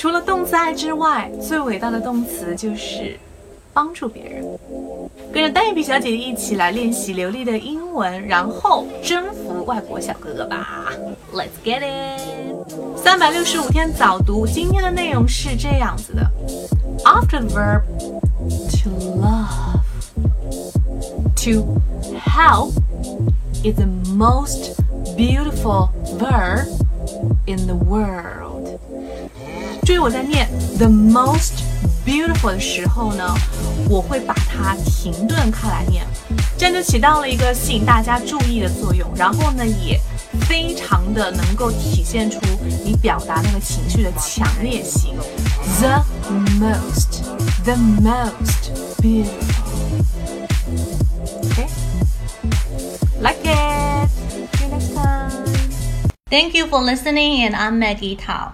除了动词爱之外，最伟大的动词就是帮助别人。跟着单眼皮小姐姐一起来练习流利的英文，然后征服外国小哥哥吧！Let's get it！三百六十五天早读，今天的内容是这样子的：After the verb to love, to help is the most beautiful verb in the world。注意我在念 the most beautiful 的时候呢，我会把它停顿开来念，这样就起到了一个吸引大家注意的作用，然后呢，也非常的能够体现出你表达那个情绪的强烈性。The most, the most beautiful. Okay, like it. See you next time. Thank you for listening, and I'm Maggie Tao.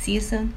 See you soon.